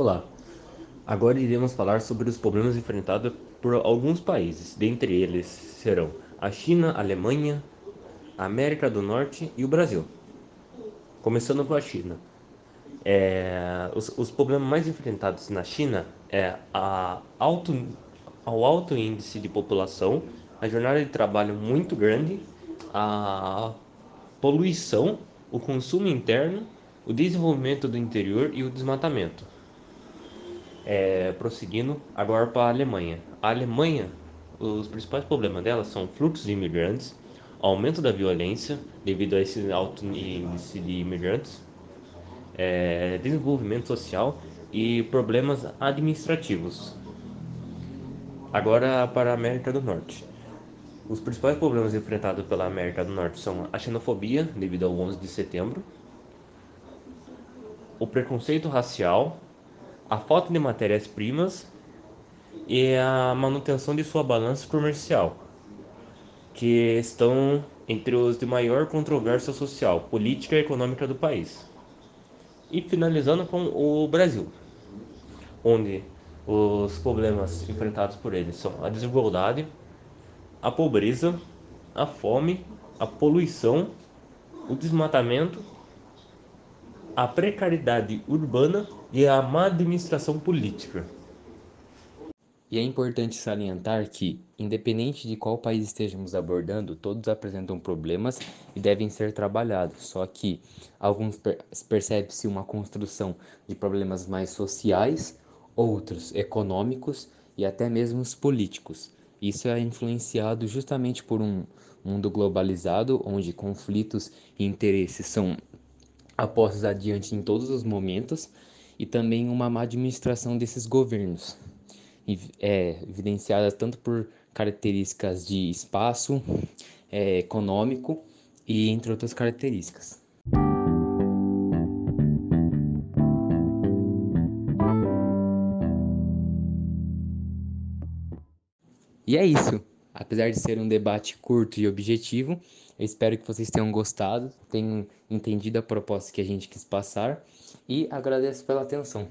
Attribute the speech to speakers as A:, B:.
A: Olá, agora iremos falar sobre os problemas enfrentados por alguns países, dentre eles serão a China, a Alemanha, a América do Norte e o Brasil. Começando com a China. É, os, os, problemas mais enfrentados na China é a alto, ao alto índice de população, a jornada de trabalho muito grande, a poluição, o consumo interno, o desenvolvimento do interior e o desmatamento. É, prosseguindo agora para a Alemanha. A Alemanha, os principais problemas dela são fluxos de imigrantes, aumento da violência devido a esse alto índice de imigrantes, é, desenvolvimento social e problemas administrativos. Agora para a América do Norte. Os principais problemas enfrentados pela América do Norte são a xenofobia, devido ao 11 de setembro, o preconceito racial, a falta de matérias-primas e a manutenção de sua balança comercial, que estão entre os de maior controvérsia social, política e econômica do país. E finalizando com o Brasil, onde os problemas enfrentados por ele são a desigualdade, a pobreza, a fome, a poluição, o desmatamento a precariedade urbana e a má administração política.
B: E é importante salientar que, independente de qual país estejamos abordando, todos apresentam problemas e devem ser trabalhados. Só que alguns percebe-se uma construção de problemas mais sociais, outros econômicos e até mesmo políticos. Isso é influenciado justamente por um mundo globalizado, onde conflitos e interesses são apostas adiante em todos os momentos e também uma má administração desses governos, é, evidenciada tanto por características de espaço, é, econômico e entre outras características. E é isso. Apesar de ser um debate curto e objetivo, eu espero que vocês tenham gostado, tenham entendido a proposta que a gente quis passar e agradeço pela atenção.